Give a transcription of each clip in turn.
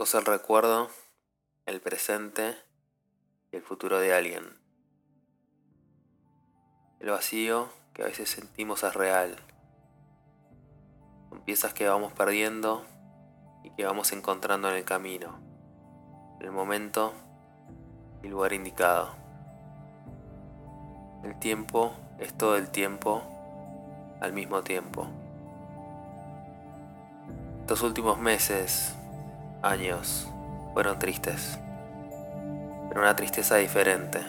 El recuerdo, el presente y el futuro de alguien. El vacío que a veces sentimos es real. Son piezas que vamos perdiendo y que vamos encontrando en el camino, en el momento y lugar indicado. El tiempo es todo el tiempo al mismo tiempo. Estos últimos meses, años, fueron tristes, pero una tristeza diferente,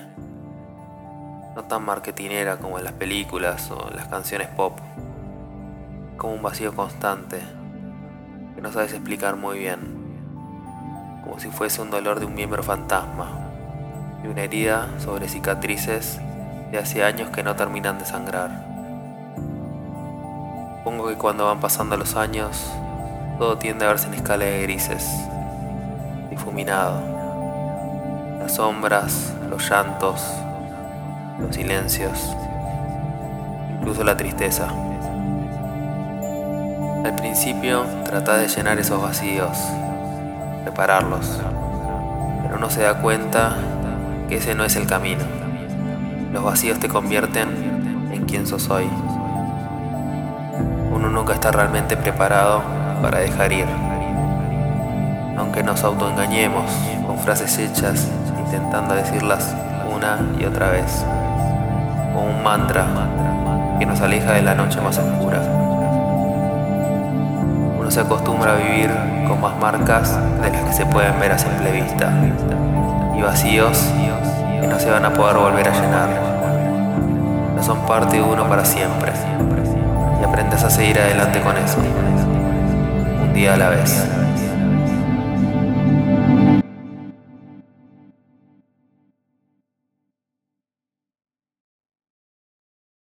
no tan marketinera como en las películas o en las canciones pop, como un vacío constante que no sabes explicar muy bien, como si fuese un dolor de un miembro fantasma y una herida sobre cicatrices de hace años que no terminan de sangrar. Supongo que cuando van pasando los años, todo tiende a verse en escala de grises, difuminado. Las sombras, los llantos, los silencios, incluso la tristeza. Al principio trata de llenar esos vacíos, repararlos, pero no se da cuenta que ese no es el camino. Los vacíos te convierten en quien sos hoy. Uno nunca está realmente preparado para dejar ir. Aunque nos autoengañemos con frases hechas, intentando decirlas una y otra vez, como un mantra que nos aleja de la noche más oscura. Uno se acostumbra a vivir con más marcas de las que se pueden ver a simple vista y vacíos que no se van a poder volver a llenar. No son parte de uno para siempre y aprendes a seguir adelante con eso día a la vez.